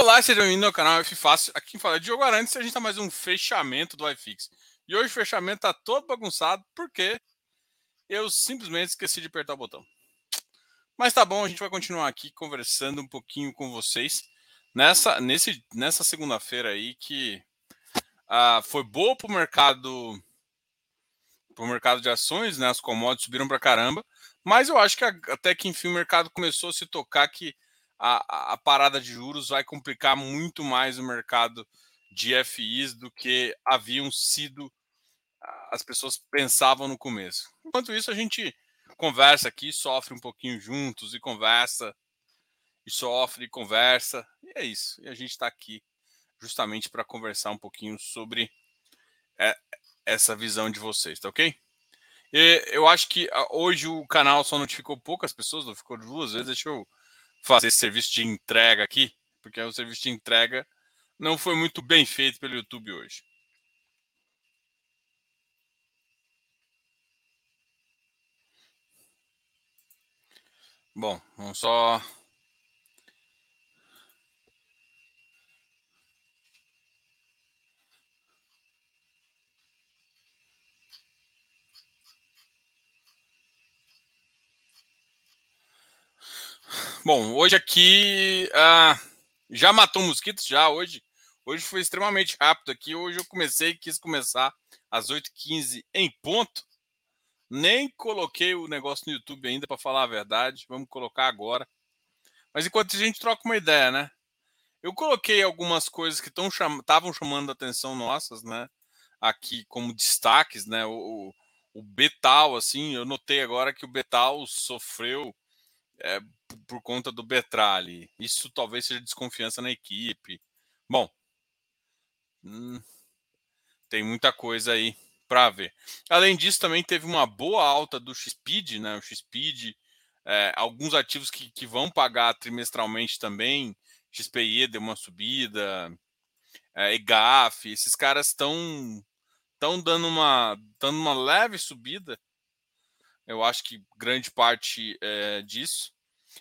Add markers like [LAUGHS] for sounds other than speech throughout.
Olá, seja bem-vindo ao canal F Fácil. Aqui quem fala é Diogo Arantes e a gente tá mais um fechamento do iFix. E hoje o fechamento tá todo bagunçado porque eu simplesmente esqueci de apertar o botão. Mas tá bom, a gente vai continuar aqui conversando um pouquinho com vocês nessa, nessa segunda-feira aí que ah, foi boa para o mercado para o mercado de ações, né? As commodities subiram para caramba, mas eu acho que até que enfim o mercado começou a se tocar que a, a parada de juros vai complicar muito mais o mercado de FIs do que haviam sido as pessoas pensavam no começo. Enquanto isso, a gente conversa aqui, sofre um pouquinho juntos e conversa, e sofre e conversa, e é isso. E a gente está aqui justamente para conversar um pouquinho sobre é, essa visão de vocês, tá ok? E eu acho que hoje o canal só notificou poucas pessoas, não ficou duas vezes. Deixa eu fazer esse serviço de entrega aqui, porque o serviço de entrega não foi muito bem feito pelo YouTube hoje. Bom, vamos só Bom, hoje aqui uh, já matou mosquitos, já hoje. Hoje foi extremamente rápido aqui. Hoje eu comecei, quis começar às 8h15 em ponto. Nem coloquei o negócio no YouTube ainda, para falar a verdade. Vamos colocar agora. Mas enquanto a gente troca uma ideia, né? Eu coloquei algumas coisas que estavam cham chamando a atenção nossas, né? Aqui como destaques, né? O, o, o Betal, assim, eu notei agora que o Betal sofreu é, por conta do Betrali. Isso talvez seja desconfiança na equipe. Bom, hum, tem muita coisa aí para ver. Além disso, também teve uma boa alta do XPID, né? O XPID, é, alguns ativos que, que vão pagar trimestralmente também. XPI deu uma subida, é, EGAF, esses caras estão estão dando uma dando uma leve subida eu acho que grande parte é, disso.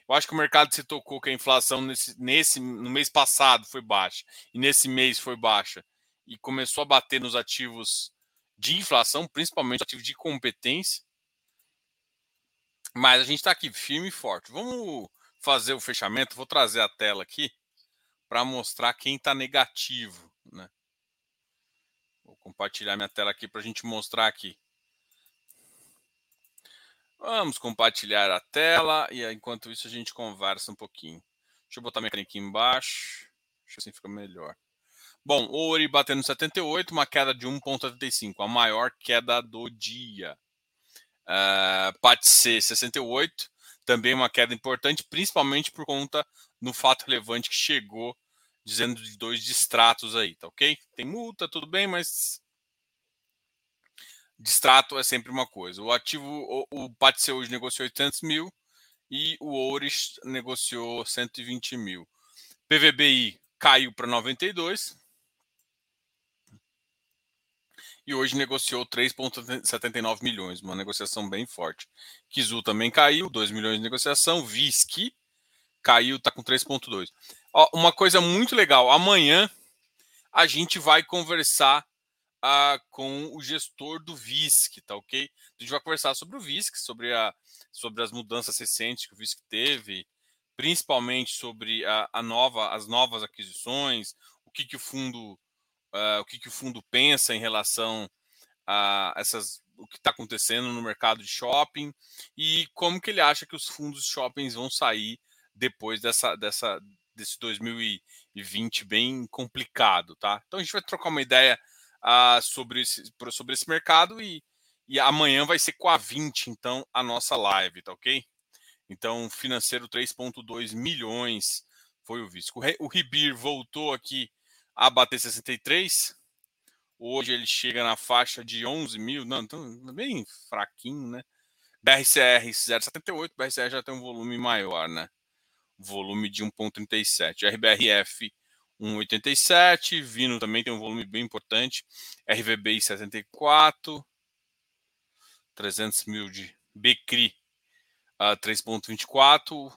Eu acho que o mercado se tocou que a inflação nesse, nesse no mês passado foi baixa e nesse mês foi baixa e começou a bater nos ativos de inflação, principalmente ativos de competência. Mas a gente está aqui firme e forte. Vamos fazer o fechamento. Vou trazer a tela aqui para mostrar quem está negativo. Né? Vou compartilhar minha tela aqui para a gente mostrar aqui. Vamos compartilhar a tela e enquanto isso a gente conversa um pouquinho. Deixa eu botar minha aqui embaixo. Acho que assim fica melhor. Bom, Ouri batendo 78, uma queda de 1,75, a maior queda do dia. Uh, PAT C 68, também uma queda importante, principalmente por conta do fato relevante que chegou dizendo de dois distratos aí, tá ok? Tem multa, tudo bem, mas distrato é sempre uma coisa. O ativo, o, o PATC hoje negociou 800 mil e o Oures negociou 120 mil. PVBI caiu para 92 e hoje negociou 3,79 milhões, uma negociação bem forte. Kizu também caiu, 2 milhões de negociação. VISC caiu, está com 3,2. Uma coisa muito legal, amanhã a gente vai conversar ah, com o gestor do VISC, tá ok? A gente vai conversar sobre o VISC, sobre, a, sobre as mudanças recentes que o VISC teve, principalmente sobre a, a nova, as novas aquisições, o que, que o fundo, uh, o que, que o fundo pensa em relação a essas, o que está acontecendo no mercado de shopping e como que ele acha que os fundos shoppings vão sair depois dessa, dessa, desse 2020 bem complicado, tá? Então a gente vai trocar uma ideia uh, sobre, esse, sobre esse mercado e, e amanhã vai ser com a 20, então, a nossa live, tá ok? Então, financeiro 3,2 milhões foi o Visco. O Ribir voltou aqui a bater 63. Hoje ele chega na faixa de 11 mil, não, então, bem fraquinho, né? BRCR 0,78, BRCR já tem um volume maior, né? Volume de 1,37. RBRF 1,87. Vino também tem um volume bem importante. RVBI 74. 300 mil de BCRI uh, 3,24.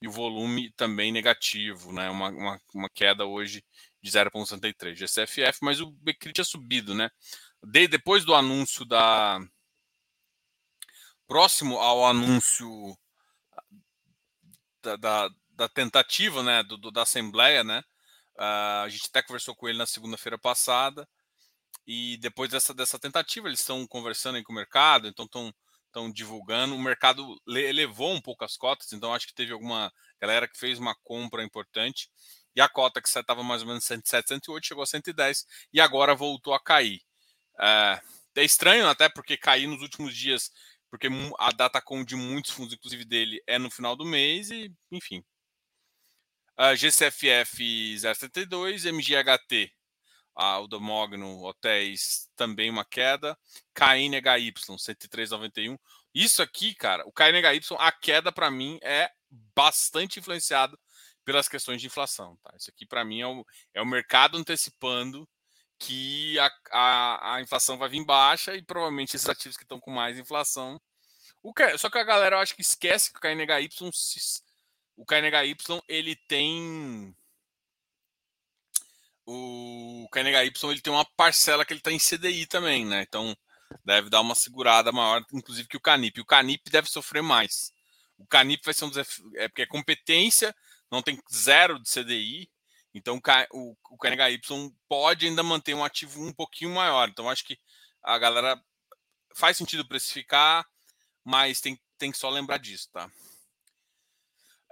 e o volume também negativo, né? Uma, uma, uma queda hoje de 0,63 GCFF, mas o Becri tinha subido, né? De, depois do anúncio da. Próximo ao anúncio da, da, da tentativa né, do, do, da Assembleia, né? Uh, a gente até conversou com ele na segunda-feira passada. E depois dessa, dessa tentativa, eles estão conversando com o mercado, então estão estão divulgando. O mercado elevou um pouco as cotas, então acho que teve alguma galera que fez uma compra importante. E a cota que estava mais ou menos 107, 108 chegou a 110 e agora voltou a cair. É, é estranho até porque cair nos últimos dias, porque a data com de muitos fundos, inclusive dele, é no final do mês e, enfim. Uh, GCFF 072, MGHT o do Mogno Hotéis também uma queda, KNHY 103,91. Isso aqui, cara, o KNHY, a queda para mim é bastante influenciado pelas questões de inflação. Tá? Isso aqui para mim é o, é o mercado antecipando que a, a, a, inflação vai vir baixa e provavelmente esses ativos que estão com mais inflação. O que, só que a galera eu acho que esquece que o KNHY, o KNHY ele tem o KNHY ele tem uma parcela que ele está em CDI também, né? Então deve dar uma segurada maior, inclusive que o Canip. O Canip deve sofrer mais. O Canip vai ser um desafio, é porque é competência, não tem zero de CDI, então o, KNHY pode ainda manter um ativo um pouquinho maior. Então acho que a galera faz sentido precificar, mas tem, tem que só lembrar disso, tá?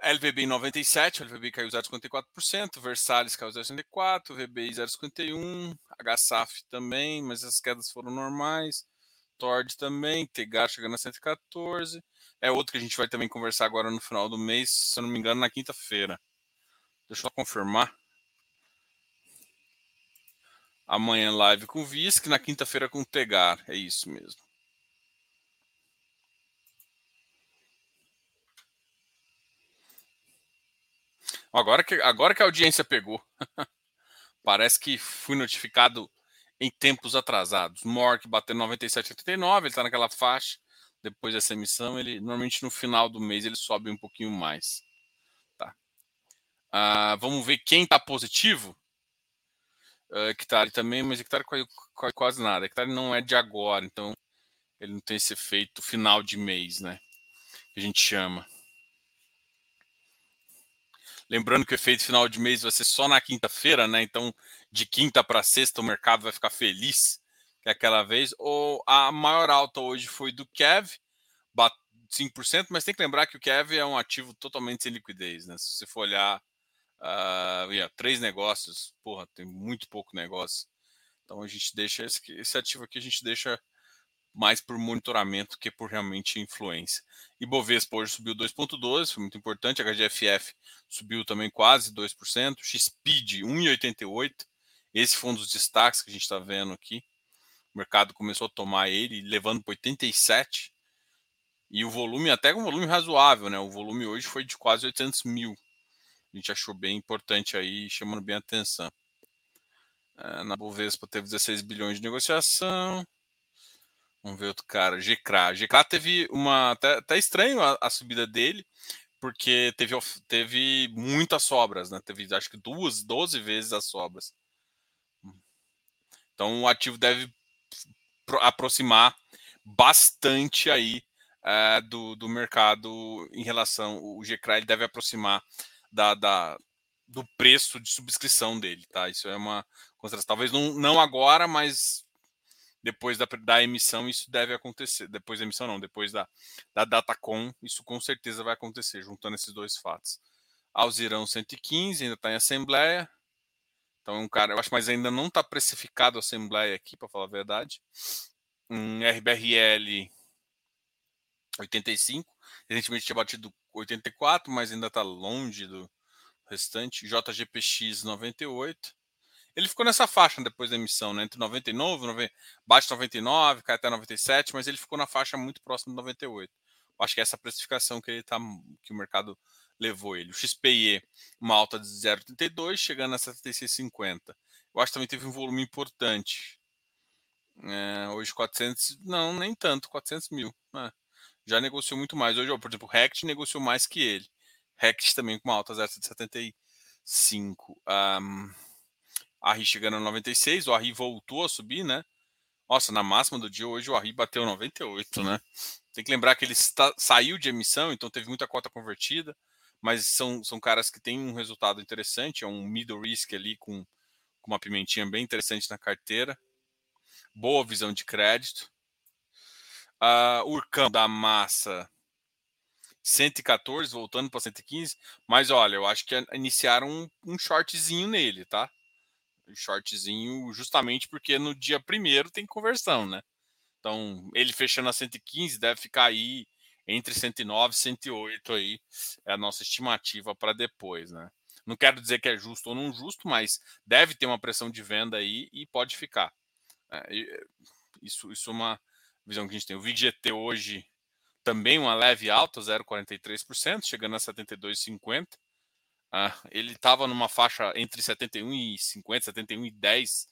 LVB em 97, LVB caiu 0,54%, Versalhes caiu 0,64%, VBI 0,51%, HSAF também, mas as quedas foram normais, Tord também, Tegar chegando a 114%, é outro que a gente vai também conversar agora no final do mês, se eu não me engano, na quinta-feira. Deixa eu confirmar. Amanhã live com o VISC, na quinta-feira com o Tegar, é isso mesmo. Agora que, agora que a audiência pegou. [LAUGHS] Parece que fui notificado em tempos atrasados. Mork bateu 97,89, ele está naquela faixa. Depois dessa emissão, ele normalmente no final do mês ele sobe um pouquinho mais. Tá. Ah, vamos ver quem está positivo. Uh, Hectare também, mas Hectare quase, quase nada. Hectare não é de agora, então ele não tem esse efeito final de mês, né? Que a gente chama. Lembrando que o efeito final de mês vai ser só na quinta-feira, né? Então, de quinta para sexta, o mercado vai ficar feliz, que é aquela vez. Ou a maior alta hoje foi do Kev, 5%, mas tem que lembrar que o Kev é um ativo totalmente sem liquidez, né? Se você for olhar uh, yeah, três negócios, porra, tem muito pouco negócio. Então a gente deixa esse, esse ativo aqui, a gente deixa mais por monitoramento que por realmente influência. E Bovespa hoje subiu 2,12, foi muito importante. HGFF subiu também quase 2%. XPID 1,88. Esse foi um dos destaques que a gente está vendo aqui. O mercado começou a tomar ele, levando para 87. E o volume, até um volume razoável, né? O volume hoje foi de quase 800 mil. A gente achou bem importante aí, chamando bem a atenção. É, na Bovespa teve 16 bilhões de negociação. Vamos ver outro cara, GCRA. GCRA teve uma. Até, estranho a, a, subida dele, porque teve, teve muitas sobras, né? Teve acho que duas, 12 vezes as sobras. Então o ativo deve aproximar bastante aí é, do, do mercado em relação. O GCRA ele deve aproximar da, da, do preço de subscrição dele, tá? Isso é uma. Talvez não, não agora, mas depois da, da emissão isso deve acontecer. Depois da emissão não, depois da, da Datacom, isso com certeza vai acontecer, juntando esses dois fatos. Alzirão 115, ainda está em assembleia. Então, um cara, eu acho, mas ainda não está precificado a assembleia aqui, para falar a verdade. Um RBRL 85, recentemente tinha batido 84, mas ainda está longe do restante. JGPX 98. Ele ficou nessa faixa depois da emissão, né? Entre 99, 90, bate 99, cai até 97, mas ele ficou na faixa muito próximo de 98. Acho que é essa precificação que ele tá, que o mercado levou ele. O XPE, uma alta de 0,32, chegando a 76,50. Eu acho que também teve um volume importante. É, hoje 400, não, nem tanto, 400 mil. Né? Já negociou muito mais. Hoje, por exemplo, o Rect negociou mais que ele. Rect também com uma alta 0,75. Um, a RI chegando a 96, o RI voltou a subir, né? Nossa, na máxima do dia hoje o RI bateu 98, né? Tem que lembrar que ele está, saiu de emissão, então teve muita cota convertida, mas são, são caras que têm um resultado interessante, é um middle risk ali com, com uma pimentinha bem interessante na carteira. Boa visão de crédito. Uh, Urcão da massa 114, voltando para 115. Mas olha, eu acho que iniciaram um, um shortzinho nele, tá? Shortzinho justamente porque no dia primeiro tem conversão, né? Então, ele fechando a 115 deve ficar aí entre 109 e 108 aí. É a nossa estimativa para depois, né? Não quero dizer que é justo ou não justo, mas deve ter uma pressão de venda aí e pode ficar. É, isso, isso é uma visão que a gente tem. O VGT hoje também uma leve alta, 0,43%, chegando a 72,50%. Ah, ele estava numa faixa entre 71 e 50, 71 e 10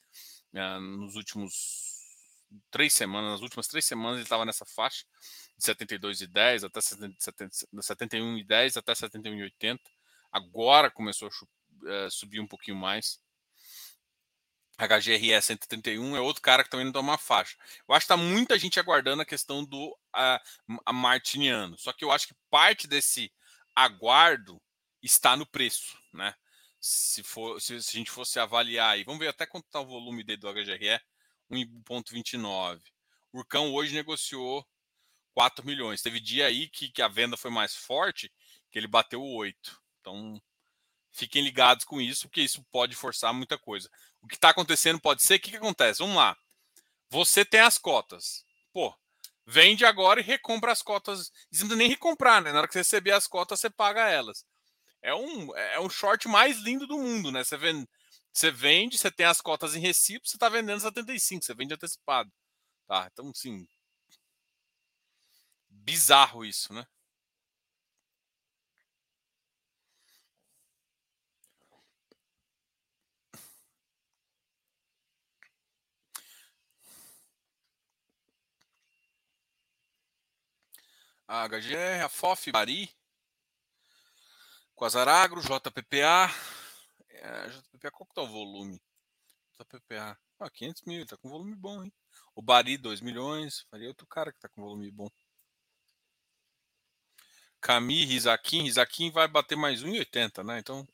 ah, nos últimos três semanas, nas últimas três semanas ele estava nessa faixa de 72 e 10 até 70, 71 e 10 até 71 e 80. Agora começou a uh, subir um pouquinho mais. HGRE 131 é outro cara que também não toma uma faixa. Eu acho que está muita gente aguardando a questão do uh, a martiniano. Só que eu acho que parte desse aguardo está no preço, né? Se, for, se, se a gente fosse avaliar aí, vamos ver até quanto está o volume dele do HGRE, 1,29. O Urcão hoje negociou 4 milhões. Teve dia aí que, que a venda foi mais forte, que ele bateu 8. Então, fiquem ligados com isso, porque isso pode forçar muita coisa. O que está acontecendo pode ser, o que, que acontece? Vamos lá. Você tem as cotas. Pô, vende agora e recompra as cotas. Não nem recomprar, né? Na hora que você receber as cotas, você paga elas. É um, é um short mais lindo do mundo, né? Você vende, você vende, você tem as cotas em recibo, você está vendendo 75, você vende antecipado. Tá? Então, sim. Bizarro isso, né? a HGR, a FOF, Bari, Quasaragro, JPPA. É, JPPA, qual que tá o volume? JPPA, ah, 500 mil, tá com volume bom, hein? O Bari, 2 milhões. Bari é outro cara que tá com volume bom. Cami, Rizakin, Rizakin vai bater mais 1,80, né? Então,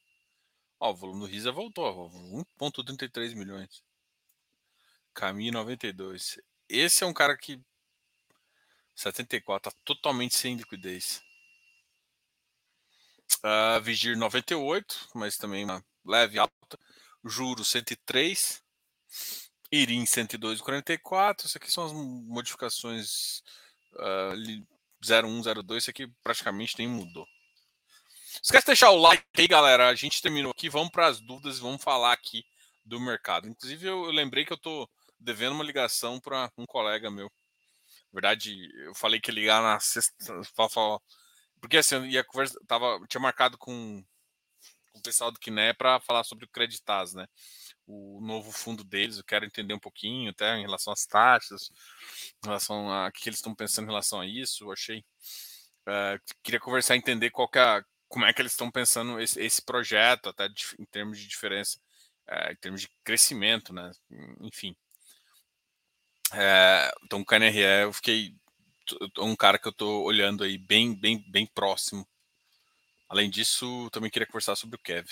ó, o volume do Risa voltou, 1,33 milhões. Cami, 92. Esse é um cara que 74, tá totalmente sem liquidez. Uh, Vigir 98, mas também uma leve alta. Juros 103. Irim 102,44. Isso aqui são as modificações uh, 0102. Isso aqui praticamente nem mudou. Esquece de deixar o like aí, galera. A gente terminou aqui. Vamos para as dúvidas e vamos falar aqui do mercado. Inclusive, eu, eu lembrei que eu estou devendo uma ligação para um colega meu verdade, eu falei que ligar na sexta. Porque assim, eu ia conversa, tava, tinha marcado com, com o pessoal do Kiné para falar sobre o Creditas, né? O novo fundo deles, eu quero entender um pouquinho até em relação às taxas, em relação a que eles estão pensando em relação a isso. Eu achei. Uh, queria conversar, entender qual que é, como é que eles estão pensando esse, esse projeto, até de, em termos de diferença, uh, em termos de crescimento, né? Enfim. É, então, o KNRE, eu fiquei um cara que eu estou olhando aí bem, bem, bem próximo. Além disso, também queria conversar sobre o Kev.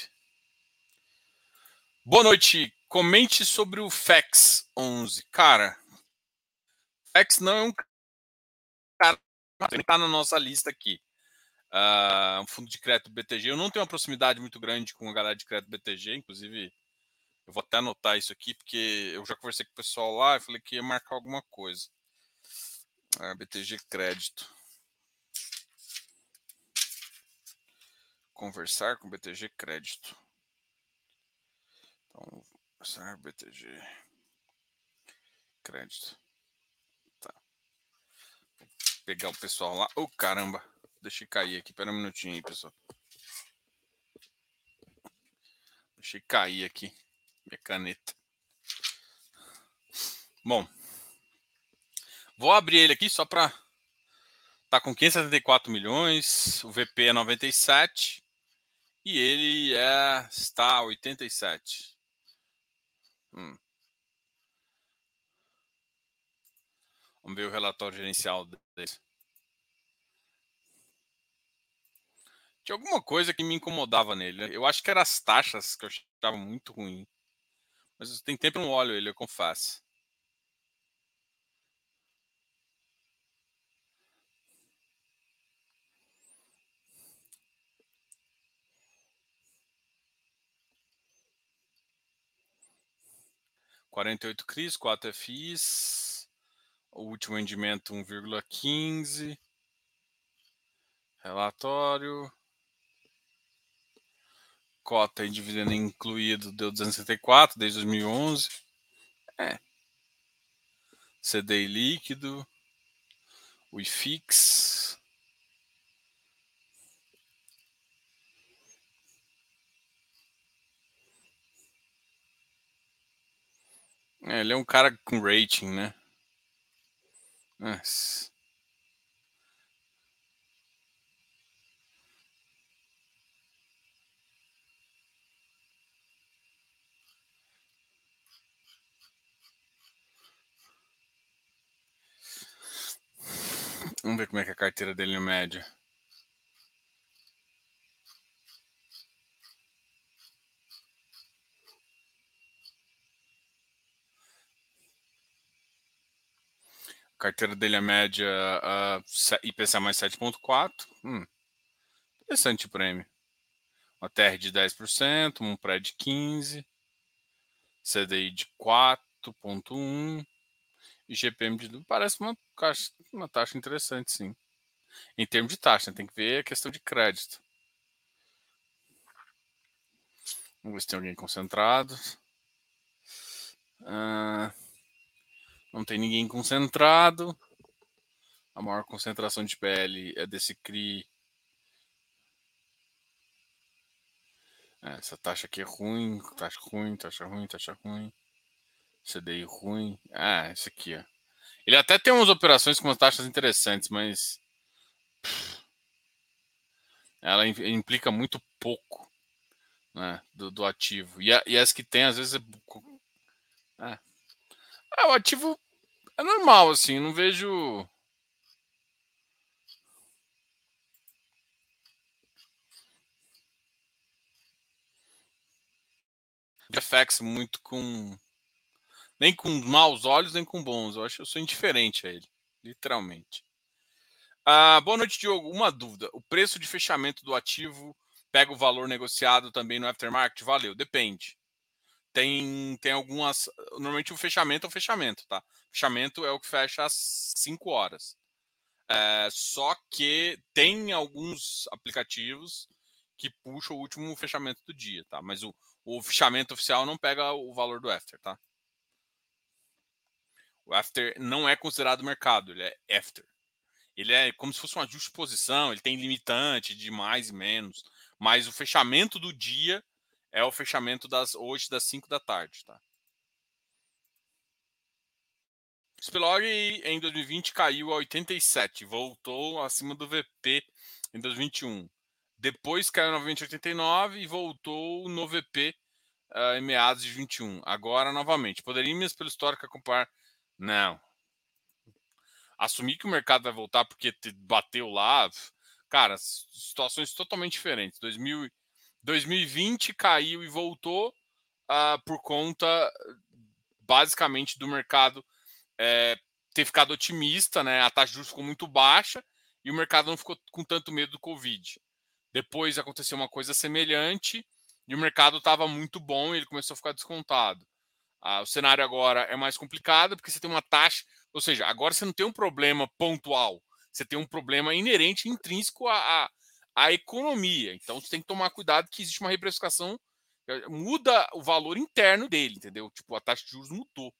Boa noite. Comente sobre o FEX 11. Cara, FEX não é um cara que está na nossa lista aqui. Uh, um fundo de crédito BTG. Eu não tenho uma proximidade muito grande com a galera de crédito BTG, inclusive eu vou até anotar isso aqui, porque eu já conversei com o pessoal lá e falei que ia marcar alguma coisa. Ah, BTG Crédito. Conversar com BTG Crédito. Então, conversar BTG Crédito. Tá. Vou pegar o pessoal lá. Ô, oh, caramba. Deixei cair aqui. Pera um minutinho aí, pessoal. Deixei cair aqui. Minha caneta. Bom, vou abrir ele aqui só para tá com 574 milhões, o VP é 97. E ele é, está a 87. Hum. Vamos ver o relatório gerencial dele. Tinha alguma coisa que me incomodava nele. Eu acho que eram as taxas que eu achava muito ruim. Mas tem tempo que eu não olho ele, eu confesso. Quarenta e oito CRIs, quatro FIs, o último rendimento 1,15. Relatório. Cota em dividendo incluído deu 264 desde 2011. É. CDI líquido. O IFIX. É, ele é um cara com rating, né? Nossa. Vamos ver como é que é a carteira dele no médio. Carteira dele é média uh, IPCA mais 7,4. Hum. Interessante o prêmio. Uma TR de 10%, um pré de 15%, CDI de 4,1%. E GPM de parece uma, uma taxa interessante, sim. Em termos de taxa, tem que ver a questão de crédito. Vamos ver se tem alguém concentrado. Ah, não tem ninguém concentrado. A maior concentração de PL é desse CRI. É, essa taxa aqui é ruim, taxa ruim, taxa ruim, taxa ruim. CDI ruim. Ah, esse aqui, ó. Ele até tem umas operações com umas taxas interessantes, mas. Ela implica muito pouco né, do, do ativo. E, a, e, as que tem, às vezes. É, é. É, o ativo é normal, assim. Não vejo. FX muito com nem com maus olhos, nem com bons. Eu acho que eu sou indiferente a ele, literalmente. Ah, boa noite, Diogo. Uma dúvida: o preço de fechamento do ativo pega o valor negociado também no aftermarket? Valeu, depende. Tem, tem algumas. Normalmente o fechamento é o fechamento, tá? Fechamento é o que fecha às 5 horas. É, só que tem alguns aplicativos que puxam o último fechamento do dia, tá? Mas o, o fechamento oficial não pega o valor do after, tá? O after não é considerado mercado, ele é after. Ele é como se fosse um ajuste posição, ele tem limitante de mais e menos, mas o fechamento do dia é o fechamento das hoje das 5 da tarde, tá? Spilog em 2020 caiu a 87, voltou acima do VP em 2021. Depois caiu novamente a 89 e voltou no VP uh, ah, em meados de 21. Agora novamente. Poderíamos, pelo histórico, acompanhar não. Assumir que o mercado vai voltar porque bateu lá, cara, situações totalmente diferentes. 2000, 2020 caiu e voltou uh, por conta, basicamente, do mercado é, ter ficado otimista, né? A taxa de juros ficou muito baixa e o mercado não ficou com tanto medo do Covid. Depois aconteceu uma coisa semelhante e o mercado estava muito bom e ele começou a ficar descontado. Ah, o cenário agora é mais complicado porque você tem uma taxa, ou seja, agora você não tem um problema pontual, você tem um problema inerente, intrínseco à, à, à economia. Então você tem que tomar cuidado que existe uma reprecificação, eh, muda o valor interno dele, entendeu? Tipo, a taxa de juros mudou.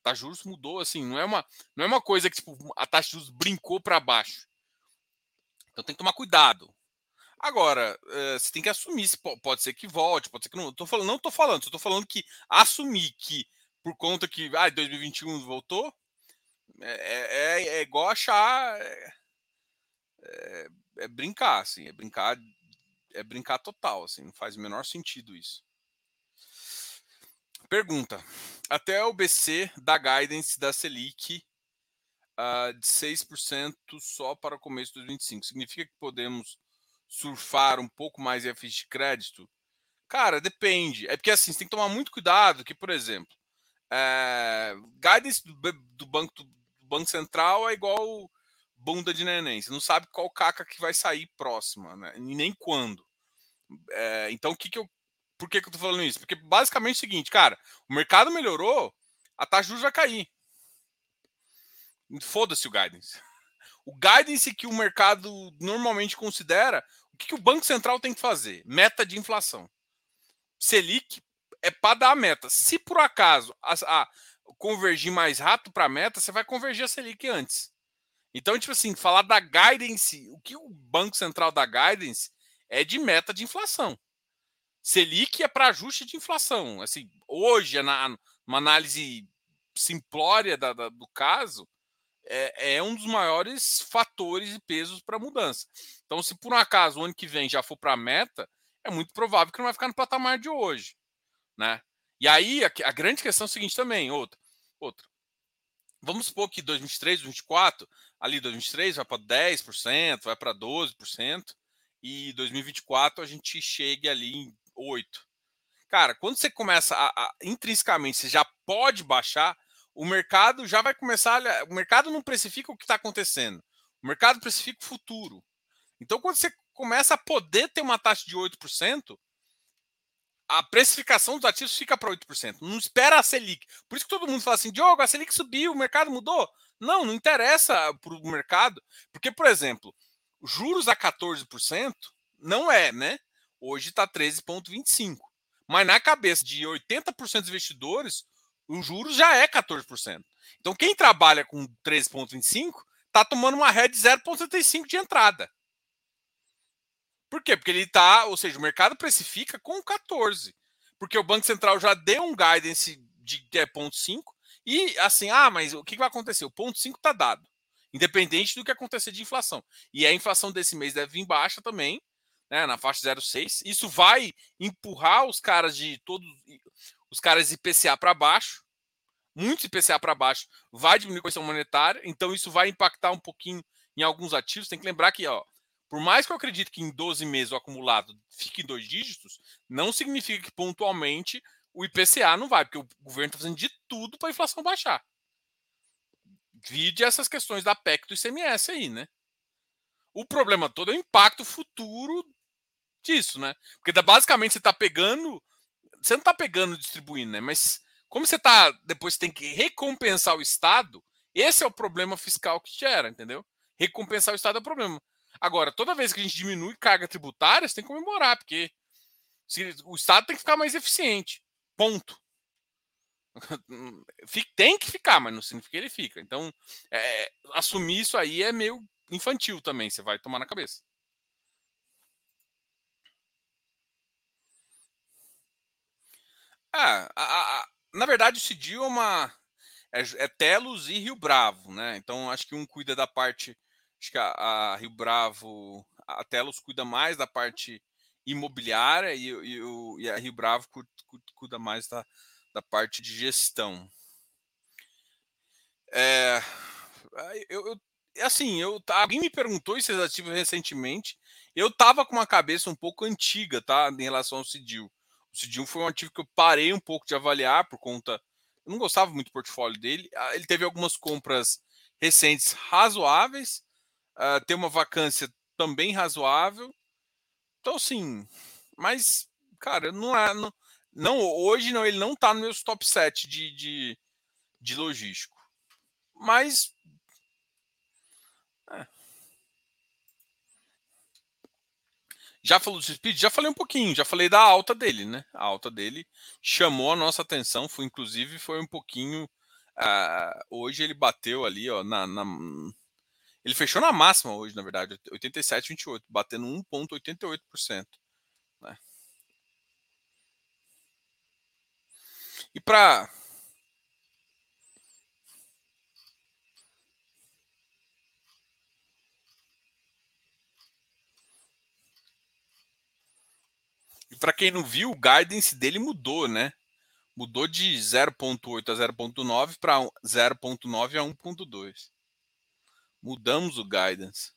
A taxa de juros mudou, assim, não é uma, não é uma coisa que tipo, a taxa de juros brincou para baixo. Então tem que tomar cuidado. Agora, uh, você tem que assumir, se pode ser que volte, pode ser que não. Tô falando, não estou falando, estou falando que assumir que por conta que ah, 2021 voltou, é, é, é igual achar. É, é, brincar, assim, é brincar. é brincar total, assim, não faz o menor sentido isso. Pergunta: até o BC da guidance da Selic uh, de 6% só para o começo de 2025. Significa que podemos surfar um pouco mais em FII de crédito? Cara, depende. É porque assim, você tem que tomar muito cuidado que, por exemplo, é, guidance do, do, banco, do Banco Central é igual bunda de neném. Você não sabe qual caca que vai sair próxima, né? Nem quando. É, então, o que, que eu. Por que, que eu tô falando isso? Porque basicamente é o seguinte, cara, o mercado melhorou, a taxa de juros vai cair. Foda-se o guidance. O guidance que o mercado normalmente considera, o que, que o Banco Central tem que fazer? Meta de inflação. Selic é para dar a meta. Se por acaso a, a convergir mais rápido para a meta, você vai convergir a Selic antes. Então, tipo assim, falar da guidance, o que o Banco Central dá guidance é de meta de inflação. Selic é para ajuste de inflação. Assim, hoje, na, uma análise simplória da, da, do caso, é, é, um dos maiores fatores e pesos para mudança. Então, se por um acaso o ano que vem já for para a meta, é muito provável que não vai ficar no patamar de hoje, né? E aí a, a grande questão é o seguinte também, outra, outra. Vamos supor que 2023, 2024, ali 2023 vai para 10%, vai para 12%, e 2024 a gente chegue ali em 8. Cara, quando você começa a, a intrinsecamente, você já pode baixar, o mercado já vai começar. O mercado não precifica o que está acontecendo. O mercado precifica o futuro. Então, quando você começa a poder ter uma taxa de 8%, a precificação dos ativos fica para 8%. Não espera a Selic. Por isso que todo mundo fala assim: Diogo, a Selic subiu, o mercado mudou. Não, não interessa para o mercado. Porque, por exemplo, juros a 14% não é, né? Hoje está 13,25%. Mas na cabeça de 80% dos investidores, o juros já é 14%. Então, quem trabalha com 13,25 está tomando uma ré de 0,75 de entrada. Por quê? Porque ele está, ou seja, o mercado precifica com 14. Porque o Banco Central já deu um guidance de é, 0,5 e assim, ah, mas o que vai acontecer? O ponto 5 está dado, independente do que acontecer de inflação. E a inflação desse mês deve vir baixa também, né, na faixa 0,6. Isso vai empurrar os caras de todos os caras IPCA para baixo, muito IPCA para baixo, vai diminuir a questão monetária, então isso vai impactar um pouquinho em alguns ativos. Tem que lembrar que, ó, por mais que eu acredite que em 12 meses o acumulado fique em dois dígitos, não significa que pontualmente o IPCA não vai, porque o governo está fazendo de tudo para a inflação baixar. Vide essas questões da PEC do ICMS aí, né? O problema todo é o impacto futuro disso, né? Porque basicamente você está pegando você não está pegando distribuindo, né? Mas como você tá depois tem que recompensar o Estado, esse é o problema fiscal que gera, entendeu? Recompensar o Estado é o problema. Agora, toda vez que a gente diminui carga tributária, você tem que comemorar, porque o Estado tem que ficar mais eficiente. Ponto. Tem que ficar, mas não significa que ele fica. Então, é, assumir isso aí é meio infantil também, você vai tomar na cabeça. Ah, a, a, na verdade, o CIDIO é uma. É, é, Telos e Rio Bravo, né? Então acho que um cuida da parte. Acho que a, a Rio Bravo. A Telos cuida mais da parte imobiliária e, e, e a Rio Bravo cuida mais da, da parte de gestão. É, eu, eu, assim, eu, alguém me perguntou isso recentemente. Eu tava com uma cabeça um pouco antiga, tá? Em relação ao Cidil. O Cidil foi um ativo que eu parei um pouco de avaliar por conta. Eu não gostava muito do portfólio dele. Ah, ele teve algumas compras recentes razoáveis, uh, tem uma vacância também razoável. Então, sim, mas, cara, não é. Não, não, hoje não, ele não tá no meus top 7 de, de, de logístico. Mas. É. Já falou do Speed? Já falei um pouquinho, já falei da alta dele, né? A alta dele chamou a nossa atenção, foi inclusive foi um pouquinho. Uh, hoje ele bateu ali, ó, na, na, Ele fechou na máxima hoje, na verdade, 87,28, batendo 1,88%. Né? E para para quem não viu, o guidance dele mudou, né? Mudou de 0.8 a 0.9 para 0.9 a 1.2. Mudamos o guidance.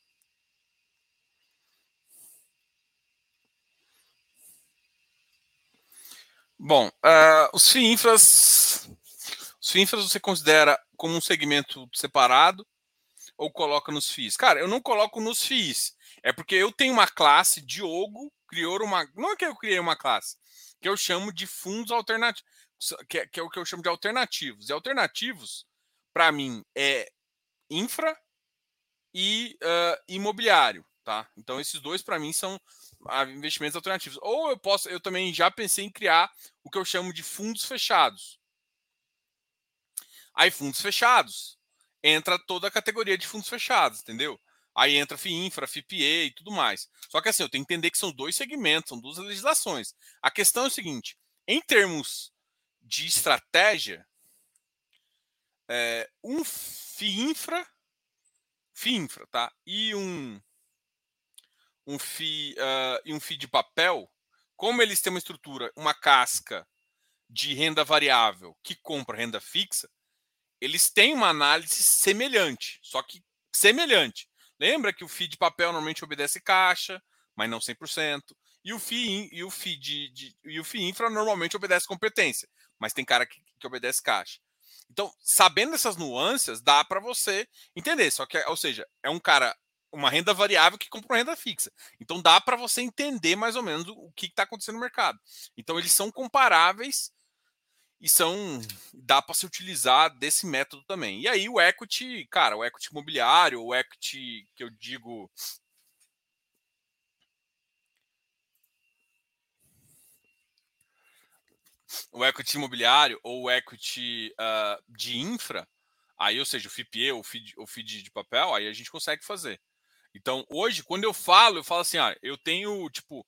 Bom, uh, os FIINFRAs, os FIINFRAs você considera como um segmento separado ou coloca nos FIIs? Cara, eu não coloco nos FIIs. É porque eu tenho uma classe, Diogo criou uma. Não é que eu criei uma classe, que eu chamo de fundos alternativos, que é, que é o que eu chamo de alternativos. E alternativos, para mim, é infra e uh, imobiliário, tá? Então, esses dois, para mim, são investimentos alternativos. Ou eu posso, eu também já pensei em criar o que eu chamo de fundos fechados. Aí, fundos fechados, entra toda a categoria de fundos fechados, entendeu? Aí entra FIINFRA, FIPE e tudo mais. Só que assim, eu tenho que entender que são dois segmentos, são duas legislações. A questão é o seguinte: em termos de estratégia, é, um FIINFRA, FIINFRA, tá? E um um FII uh, e um FII de papel, como eles têm uma estrutura, uma casca de renda variável que compra renda fixa, eles têm uma análise semelhante, só que semelhante. Lembra que o FII de papel normalmente obedece caixa, mas não 100%, e o FII, e o FII, de, de, e o FII infra normalmente obedece competência, mas tem cara que, que obedece caixa. Então, sabendo essas nuances, dá para você entender. Só que, ou seja, é um cara uma renda variável que compra uma renda fixa. Então dá para você entender mais ou menos o que está acontecendo no mercado. Então eles são comparáveis e são dá para se utilizar desse método também. E aí o equity, cara, o equity imobiliário, o equity que eu digo o equity imobiliário ou o equity uh, de infra, aí, ou seja, o FIPE ou o FID, de papel, aí a gente consegue fazer. Então, hoje, quando eu falo, eu falo assim, ah, eu tenho, tipo,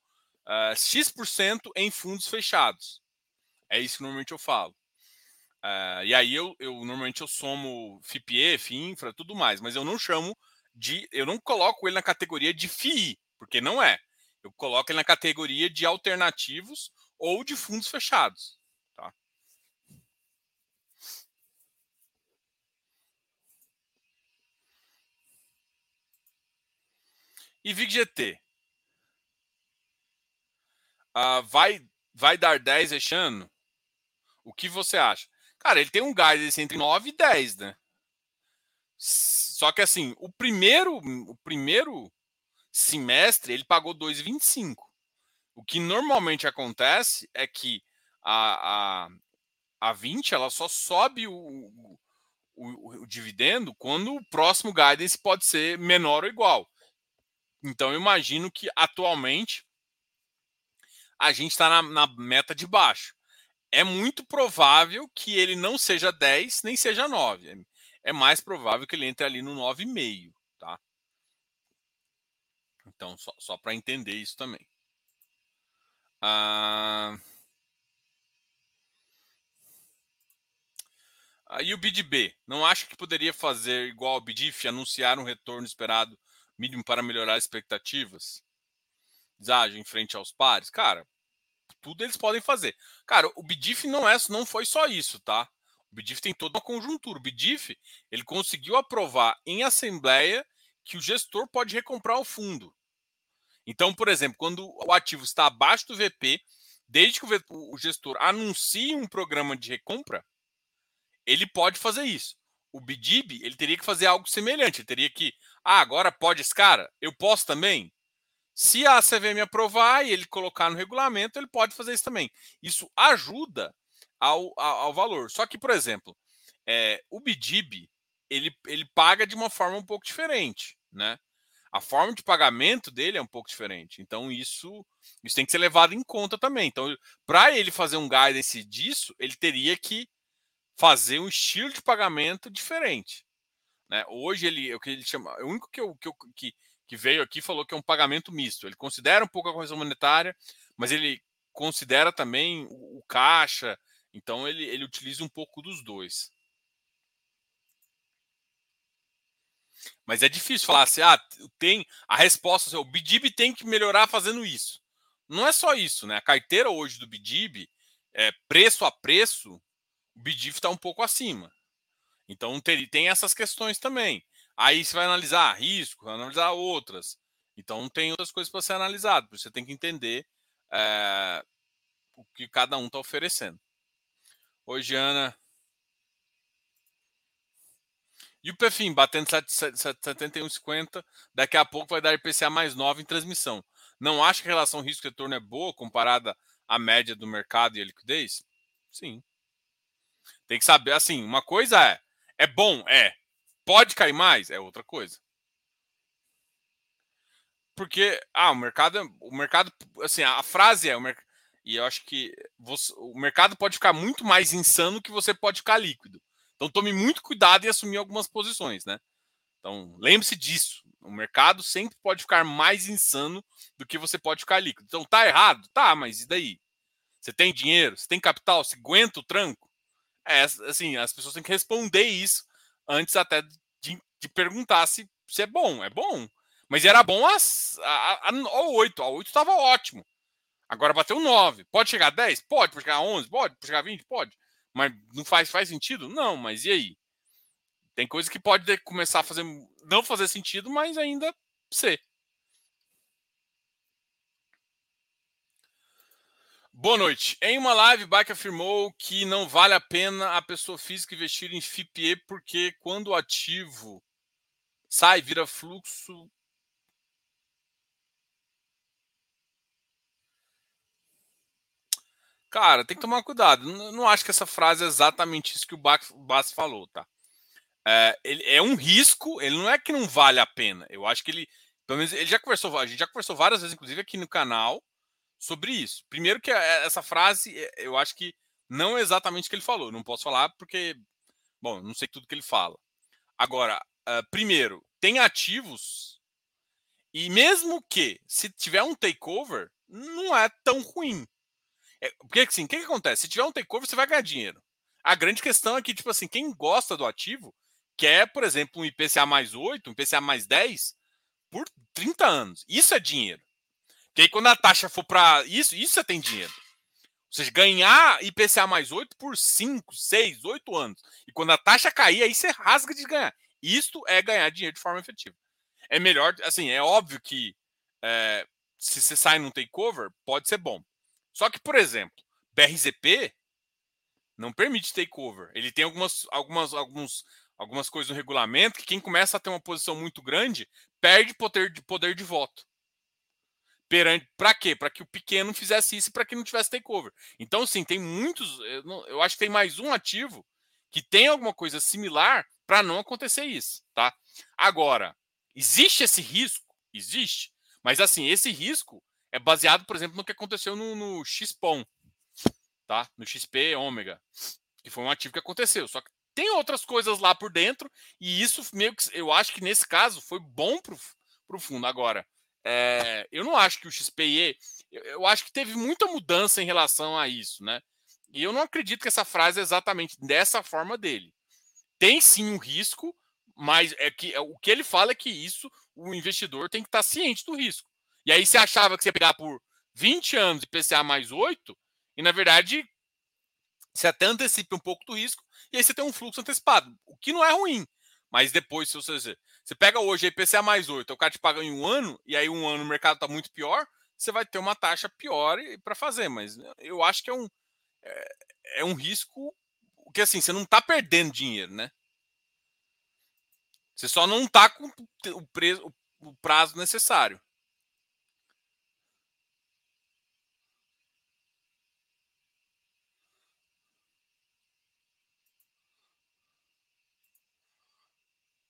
uh, X% em fundos fechados. É isso que normalmente eu falo. Uh, e aí eu, eu normalmente eu somo FIPE, FINFRA, tudo mais, mas eu não chamo de. Eu não coloco ele na categoria de FII, porque não é. Eu coloco ele na categoria de alternativos ou de fundos fechados. Tá? E VIGGT? Uh, vai, vai dar 10 este ano? O que você acha? Cara, ele tem um guidance entre 9 e 10, né? Só que assim, o primeiro, o primeiro semestre ele pagou 2,25. O que normalmente acontece é que a, a, a 20 ela só sobe o, o, o, o dividendo quando o próximo guidance pode ser menor ou igual. Então, eu imagino que atualmente a gente está na, na, meta de baixo. É muito provável que ele não seja 10 nem seja 9. É mais provável que ele entre ali no 9,5. Tá? Então, só, só para entender isso também. Ah... Ah, e o BidB? Não acho que poderia fazer igual ao BDIF, anunciar um retorno esperado mínimo para melhorar as expectativas? Em frente aos pares? Cara, tudo eles podem fazer. Cara, o BDIF não é, não foi só isso, tá? O BDIF tem toda uma conjuntura. O BDIF, ele conseguiu aprovar em assembleia que o gestor pode recomprar o fundo. Então, por exemplo, quando o ativo está abaixo do VP, desde que o gestor anuncie um programa de recompra, ele pode fazer isso. O BDIB, ele teria que fazer algo semelhante. Ele teria que ah, agora pode esse cara? Eu posso também? Se a CVM aprovar e ele colocar no regulamento, ele pode fazer isso também. Isso ajuda ao, ao, ao valor. Só que, por exemplo, é, o BDIB ele, ele paga de uma forma um pouco diferente, né? A forma de pagamento dele é um pouco diferente. Então, isso, isso tem que ser levado em conta também. Então, para ele fazer um guidance disso, ele teria que fazer um estilo de pagamento diferente. Né? Hoje ele, o que ele chama, o único que, eu, que, eu, que, que veio aqui falou que é um pagamento misto. Ele considera um pouco a correção monetária, mas ele considera também o, o caixa. Então ele, ele utiliza um pouco dos dois. Mas é difícil falar assim, ah, tem a resposta, assim, o BDIB tem que melhorar fazendo isso. não é só isso, né? A carteira hoje do BDIB, é, preço a preço, o BDIF está um pouco acima. Então tem, tem essas questões também. Aí você vai analisar risco, vai analisar outras. Então tem outras coisas para ser analisado. Você tem que entender é, o que cada um está oferecendo. Oi, Ana. E o PFIM batendo 71,50, daqui a pouco vai dar IPCA mais 9 em transmissão. Não acha que a relação risco-retorno é boa comparada à média do mercado e a liquidez? Sim. Tem que saber, assim, uma coisa é, é bom, é. Pode cair mais? É outra coisa. Porque, ah, o mercado, é, o mercado, assim, a frase é, o mercado, e eu acho que você, o mercado pode ficar muito mais insano que você pode ficar líquido. Então tome muito cuidado em assumir algumas posições, né? Então lembre-se disso. O mercado sempre pode ficar mais insano do que você pode ficar líquido. Então tá errado? Tá, mas e daí? Você tem dinheiro? Você tem capital? Você aguenta o tranco? É, assim, as pessoas têm que responder isso antes até de, de perguntar se, se é bom. É bom. Mas era bom às, a, a, a 8. A 8 estava ótimo. Agora bateu 9. Pode chegar a 10? Pode. Pode chegar a 11? Pode. Pode chegar a 20? Pode. Mas não faz, faz sentido? Não, mas e aí? Tem coisa que pode começar a fazer, não fazer sentido, mas ainda ser. Boa noite. Em uma live, Bike afirmou que não vale a pena a pessoa física investir em FIPE porque quando o ativo sai, vira fluxo. Cara, tem que tomar cuidado. Não, não acho que essa frase é exatamente isso que o Bass falou, tá? É, ele é um risco, ele não é que não vale a pena. Eu acho que ele, pelo menos, ele já conversou, a gente já conversou várias vezes, inclusive aqui no canal, sobre isso. Primeiro que é, essa frase, é, eu acho que não é exatamente o que ele falou. Não posso falar porque, bom, não sei tudo que ele fala. Agora, uh, primeiro, tem ativos e mesmo que se tiver um takeover, não é tão ruim. É, porque assim, o que, que acontece? Se tiver um takeover, você vai ganhar dinheiro. A grande questão é que, tipo assim, quem gosta do ativo quer, por exemplo, um IPCA mais 8, um IPCA mais 10 por 30 anos. Isso é dinheiro. Porque aí quando a taxa for para isso, isso você tem dinheiro. Ou seja, ganhar IPCA mais 8 por 5, 6, 8 anos. E quando a taxa cair, aí você rasga de ganhar. Isto é ganhar dinheiro de forma efetiva. É melhor, assim, é óbvio que é, se você sai num takeover, pode ser bom. Só que, por exemplo, BRZP não permite takeover. Ele tem algumas, algumas, alguns, algumas coisas no regulamento que quem começa a ter uma posição muito grande perde poder de, poder de voto. Para quê? Para que o pequeno fizesse isso e para que não tivesse takeover. Então, sim, tem muitos. Eu, não, eu, acho que tem mais um ativo que tem alguma coisa similar para não acontecer isso. tá? Agora, existe esse risco? Existe. Mas, assim, esse risco é baseado, por exemplo, no que aconteceu no, no XPOM, tá? no XP ômega, que foi um ativo que aconteceu. Só que tem outras coisas lá por dentro, e isso meio que eu acho que nesse caso foi bom para o fundo. Agora, é, eu não acho que o XPE, eu, acho que teve muita mudança em relação a isso, né? E eu não acredito que essa frase é exatamente dessa forma dele. Tem sim um risco, mas é que é, o que ele fala é que isso o investidor tem que estar ciente do risco. E aí você achava que você ia pegar por 20 anos e PCA mais 8, e na verdade você até antecipa um pouco do risco, e aí você tem um fluxo antecipado, o que não é ruim. Mas depois, se você, você pega hoje IPCA mais 8, o cara te paga em um ano, e aí um ano o mercado está muito pior, você vai ter uma taxa pior para fazer. Mas eu acho que é um, é, é um risco que assim, você não está perdendo dinheiro, né? Você só não está com o, preço, o prazo necessário.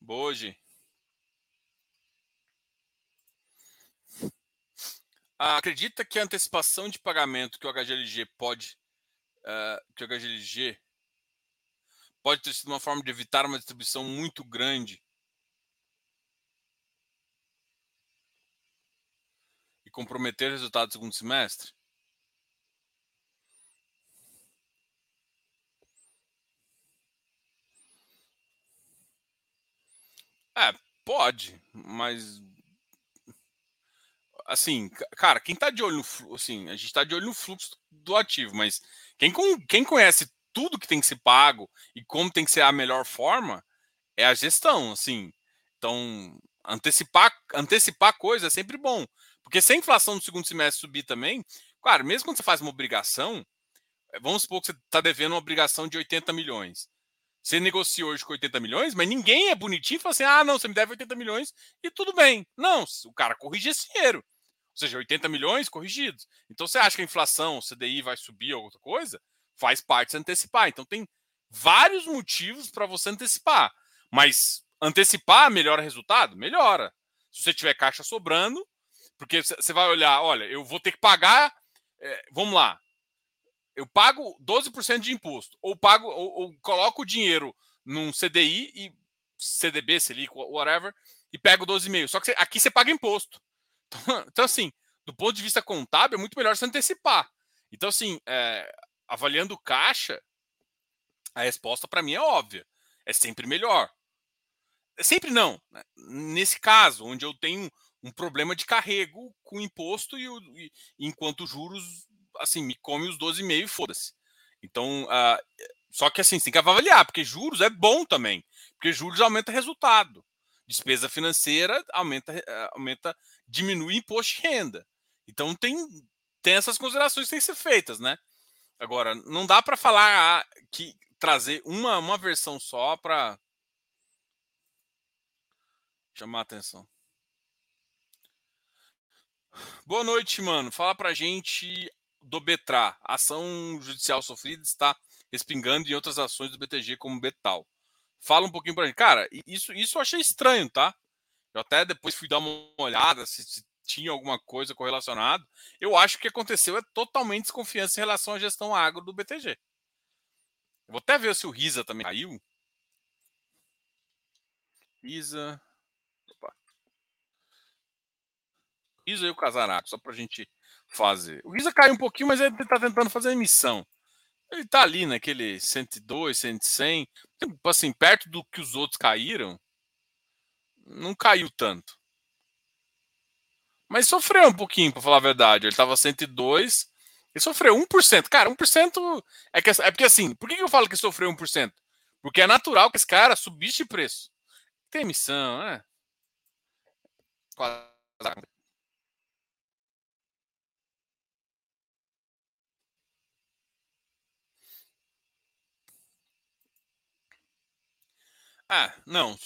Hoje. Ah, acredita que a antecipação de pagamento que o HGLG pode. Uh, que o HGLG pode ter sido uma forma de evitar uma distribuição muito grande e comprometer o resultado do segundo semestre? É, pode, mas assim, cara, quem tá de olho no assim, a gente tá de olho no fluxo do ativo, mas quem, quem conhece tudo que tem que ser pago e como tem que ser a melhor forma é a gestão, assim. Então, antecipar antecipar coisa é sempre bom, porque se a inflação no segundo semestre subir também, claro, mesmo quando você faz uma obrigação, eh, vamos supor que você está devendo uma obrigação de 80 milhões. Você negocia hoje com 80 milhões, mas ninguém é bonitinho e fala assim: ah, não, você me deve 80 milhões e tudo bem. Não, o cara corrige esse dinheiro. Ou seja, 80 milhões corrigidos. Então você acha que a inflação, o CDI vai subir ou outra coisa? Faz parte de antecipar. Então tem vários motivos para você antecipar. Mas antecipar melhora resultado? Melhora. Se você tiver caixa sobrando, porque você vai olhar, olha, eu vou ter que pagar. É, vamos lá, eu pago 12% de imposto, ou pago, ou, ou, coloco o dinheiro num CDI e CDB, Selic, whatever, e pego 12,5. Só que aqui você paga imposto. Então, então, assim, do ponto de vista contábil, é muito melhor se antecipar. Então, assim, é, avaliando caixa, a resposta para mim é óbvia. É sempre melhor. É sempre não. Né? Nesse caso, onde eu tenho um problema de carrego com imposto e, e enquanto juros assim, me come os 12,5 e foda-se. Então, uh, só que assim, você tem que avaliar, porque juros é bom também, porque juros aumenta resultado. Despesa financeira aumenta, uh, aumenta diminui imposto de renda. Então tem, tem essas considerações que têm que ser feitas, né? Agora, não dá para falar ah, que trazer uma, uma versão só para chamar a atenção. Boa noite, mano. Fala pra gente do Betra. ação judicial sofrida está respingando em outras ações do BTG como Betal. Fala um pouquinho para gente. Cara, isso, isso eu achei estranho, tá? Eu até depois fui dar uma olhada se, se tinha alguma coisa correlacionada. Eu acho que o que aconteceu é totalmente desconfiança em relação à gestão agro do BTG. Eu vou até ver se o Risa também caiu. Risa. Opa. Risa e o Casaraco, só para a gente fazer. O Giza caiu um pouquinho, mas ele está tentando fazer a emissão. Ele está ali naquele 102, 100, tipo assim, perto do que os outros caíram, não caiu tanto. Mas sofreu um pouquinho, para falar a verdade. Ele estava 102, ele sofreu 1%. Cara, 1% é, que, é porque assim, por que eu falo que sofreu 1%? Porque é natural que esse cara subisse de preço. Tem emissão, né? Quase Ah, não.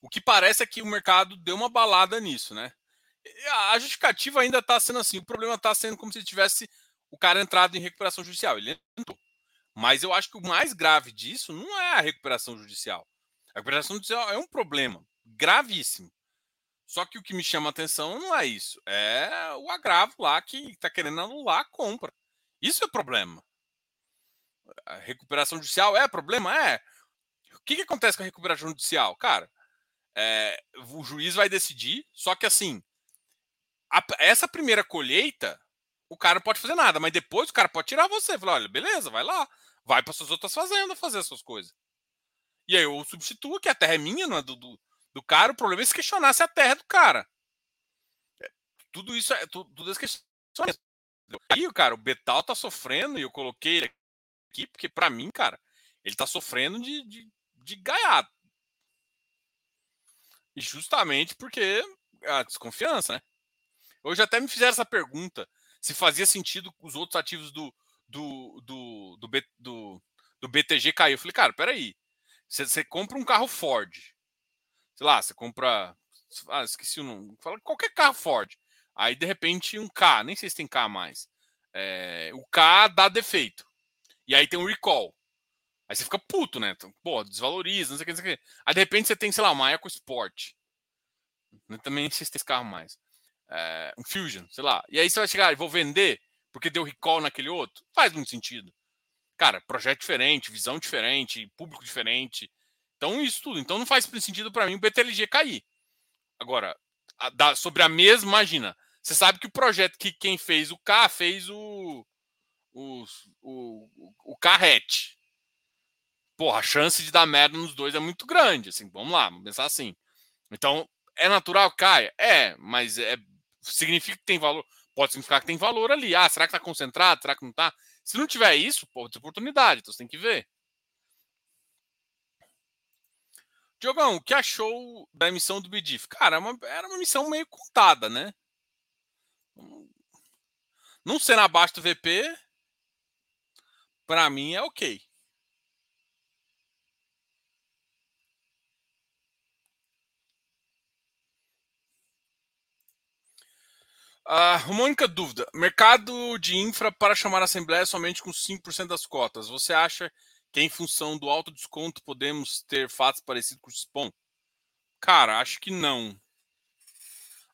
O que parece é que o mercado deu uma balada nisso, né? A justificativa ainda está sendo assim. O problema está sendo como se tivesse o cara entrado em recuperação judicial. Ele entrou. Mas eu acho que o mais grave disso não é a recuperação judicial. A recuperação judicial é um problema gravíssimo. Só que o que me chama a atenção não é isso. É o agravo lá que está querendo anular a compra. Isso é problema. A recuperação judicial é problema? É que, que acontece com a recuperação judicial? Cara, é, o juiz vai decidir, só que assim, a, essa primeira colheita, o cara não pode fazer nada, mas depois o cara pode tirar você. Falar, olha, beleza, vai lá, vai para suas outras fazendas fazer as suas coisas. E aí eu substituo que a terra é minha, não é do, do, do cara. O problema é se questionar se a terra é do cara. É, tudo isso é tudo, tudo esse questionamento. Aí, cara, o Betal tá sofrendo e eu coloquei ele aqui, porque para mim, cara, ele tá sofrendo de, de, de gaiato. Justamente porque a desconfiança, né? Hoje até me fizeram essa pergunta se fazia sentido os outros ativos do, do, do, do, do, do BTG cair. Eu falei, cara, peraí. Você, você compra um carro Ford. Sei lá, você compra. Ah, esqueci o nome. Fala qualquer carro Ford. Aí, de repente, um K, nem sei se tem K mais. É, o K dá defeito. E aí tem um recall. Aí você fica puto, né? Então, pô, desvaloriza, não sei o que, não sei o que. Aí de repente você tem, sei lá, uma Eco Sport. Também nem sei se tem esse carro mais. É, um Fusion, sei lá. E aí você vai chegar, vou vender porque deu recall naquele outro. Faz muito sentido. Cara, projeto diferente, visão diferente, público diferente. Então, isso tudo. Então, não faz sentido para mim o BTLG cair. Agora, a, da, sobre a mesma, imagina. Você sabe que o projeto que quem fez o K fez o, o, o, o Carrete porra, a chance de dar merda nos dois é muito grande. Assim, vamos lá, vamos pensar assim. Então, é natural que caia? É, mas é, significa que tem valor. Pode significar que tem valor ali. Ah, será que está concentrado? Será que não está? Se não tiver isso, pode ter oportunidade, então você tem que ver. Diogão, o que achou da emissão do BDIF? Cara, é uma, era uma missão meio contada, né? Não sendo abaixo do VP, para mim é ok. Uh, uma única dúvida. Mercado de infra para chamar a Assembleia somente com 5% das cotas. Você acha que em função do alto desconto podemos ter fatos parecidos com o SPON? Cara, acho que não.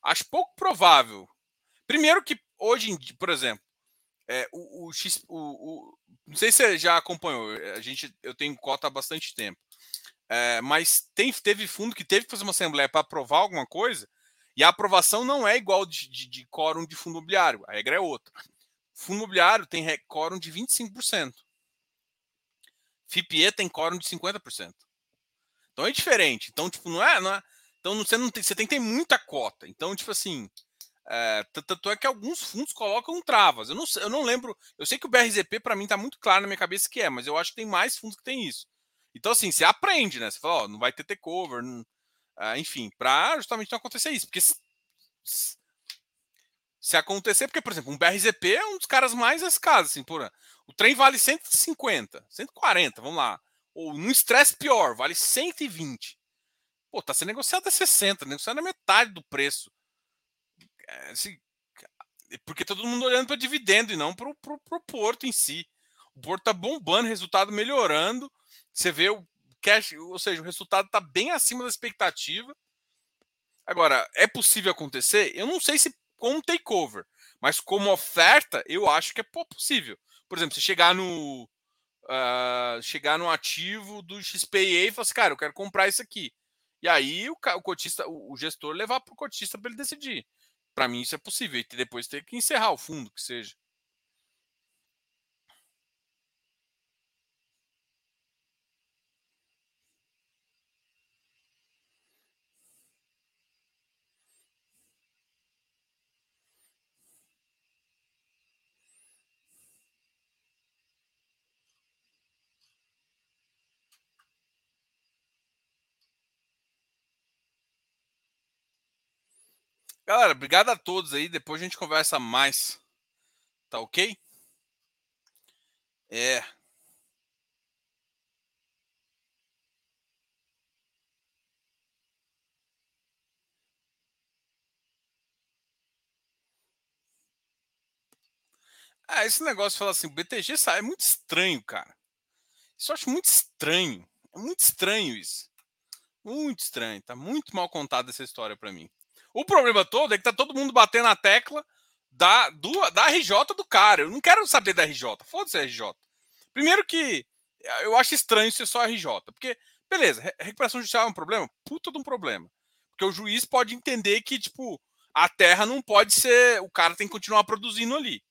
Acho pouco provável. Primeiro que hoje, em dia, por exemplo, é, o, o, X, o, o, não sei se você já acompanhou, a gente, eu tenho cota há bastante tempo, é, mas tem, teve fundo que teve que fazer uma assembleia para aprovar alguma coisa, e a aprovação não é igual de, de, de quórum de fundo imobiliário, a regra é outra. Fundo imobiliário tem quórum de 25%. FIPE tem quórum de 50%. Então é diferente. Então, tipo, não é. Não é então você, não tem, você tem que ter muita cota. Então, tipo assim. É, tanto é que alguns fundos colocam travas. Eu não, eu não lembro. Eu sei que o BRZP, para mim, está muito claro na minha cabeça que é, mas eu acho que tem mais fundos que tem isso. Então, assim, você aprende, né? Você fala, ó, não vai ter takeover, não, uh, enfim, para justamente não acontecer isso. Porque se, se, acontecer, porque, por exemplo, um BRZP é um dos caras mais escassos, assim, por o trem vale 150, 140, vamos lá. Ou num estresse pior, vale 120. Pô, tá sendo negociado a 60, negociado a metade do preço. É, assim, porque todo mundo olhando para dividendo e não para o porto em si. O porto tá bombando, resultado melhorando. Você vê o cash, ou seja, o resultado está bem acima da expectativa. Agora, é possível acontecer? Eu não sei se com takeover, mas como oferta, eu acho que é possível. Por exemplo, se chegar no uh, chegar no ativo do XPA e falar assim, cara, eu quero comprar isso aqui. E aí o, o cotista, o gestor levar para o cotista para ele decidir. Para mim isso é possível. E depois ter que encerrar o fundo, que seja. Galera, obrigado a todos aí. Depois a gente conversa mais. Tá ok? É. Ah, esse negócio de falar assim, BTG sai é muito estranho, cara. Isso eu acho muito estranho. É muito estranho isso. Muito estranho. Tá muito mal contada essa história para mim. O problema todo é que tá todo mundo batendo na tecla da, do, da RJ do cara. Eu não quero saber da RJ. Foda-se a RJ. Primeiro que eu acho estranho ser só a RJ. Porque, beleza, recuperação judicial é um problema? Puta de um problema. Porque o juiz pode entender que, tipo, a terra não pode ser. O cara tem que continuar produzindo ali.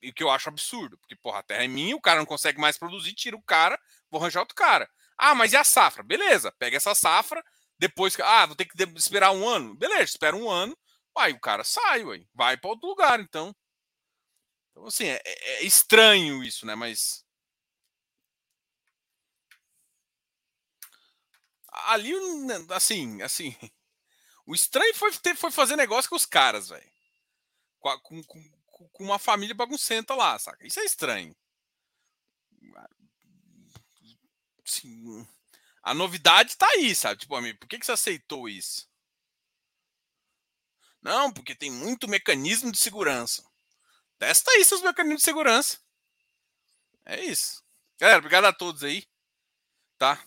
E que eu acho absurdo. Porque, porra, a terra é minha, o cara não consegue mais produzir, tira o cara, vou arranjar outro cara. Ah, mas e a safra? Beleza, pega essa safra, depois que. Ah, vou ter que esperar um ano. Beleza, espera um ano. Aí o cara sai, ué, vai para outro lugar, então. Então, assim, é, é, estranho isso, né? Mas. Ali, assim, assim. [LAUGHS] O estranho foi, ter, foi fazer negócio com os caras, velho. Com, com, com, uma família baguncenta lá, saca? Isso é estranho. Sim a novidade tá aí, sabe? Tipo, amigo, por que, que você aceitou isso? Não, porque tem muito mecanismo de segurança. Testa aí seus mecanismos de segurança. É isso. Galera, obrigado a todos aí. Tá?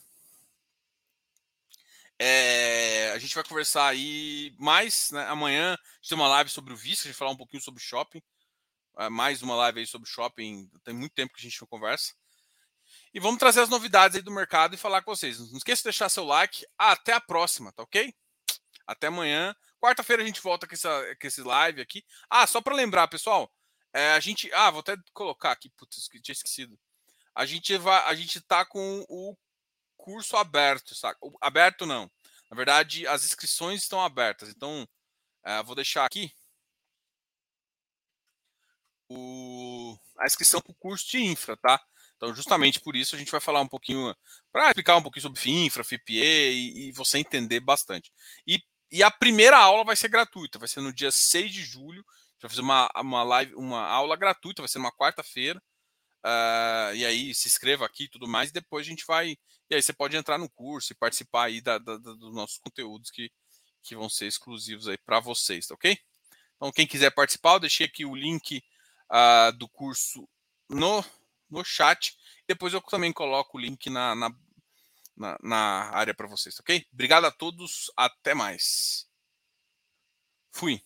É, a gente vai conversar aí mais né? amanhã. A gente tem uma live sobre o visto, a gente vai falar um pouquinho sobre shopping. É, mais uma live aí sobre shopping. Tem muito tempo que a gente não conversa. E vamos trazer as novidades aí do mercado e falar com vocês. Não esqueça de deixar seu like. Até a próxima, tá ok? Até amanhã. Quarta-feira a gente volta com, essa, com esse live aqui. Ah, só para lembrar, pessoal. É, a gente. Ah, vou até colocar aqui. Putz, tinha esquecido. A gente vai. A gente tá com o curso aberto, saca? Aberto não. Na verdade, as inscrições estão abertas. Então, Uh, vou deixar aqui o, a inscrição para o curso de infra, tá? Então, justamente por isso, a gente vai falar um pouquinho, para explicar um pouquinho sobre FINFRA, FIPE e, e você entender bastante. E, e, a primeira aula vai ser gratuita, vai ser no dia 6 de julho. A gente vai fazer uma, uma, live, uma aula gratuita, vai ser uma quarta-feira. Uh, e aí se inscreva aqui e tudo mais, e depois a gente vai. E aí você pode entrar no curso e participar aí da, da, da, dos nossos conteúdos que, que vão ser exclusivos aí para vocês, tá ok? Então, quem quiser participar, eu deixei aqui o link uh, do curso no, no chat. Depois eu também coloco o link na, na, na, área para vocês, ok? Obrigado a todos, até mais. Fui.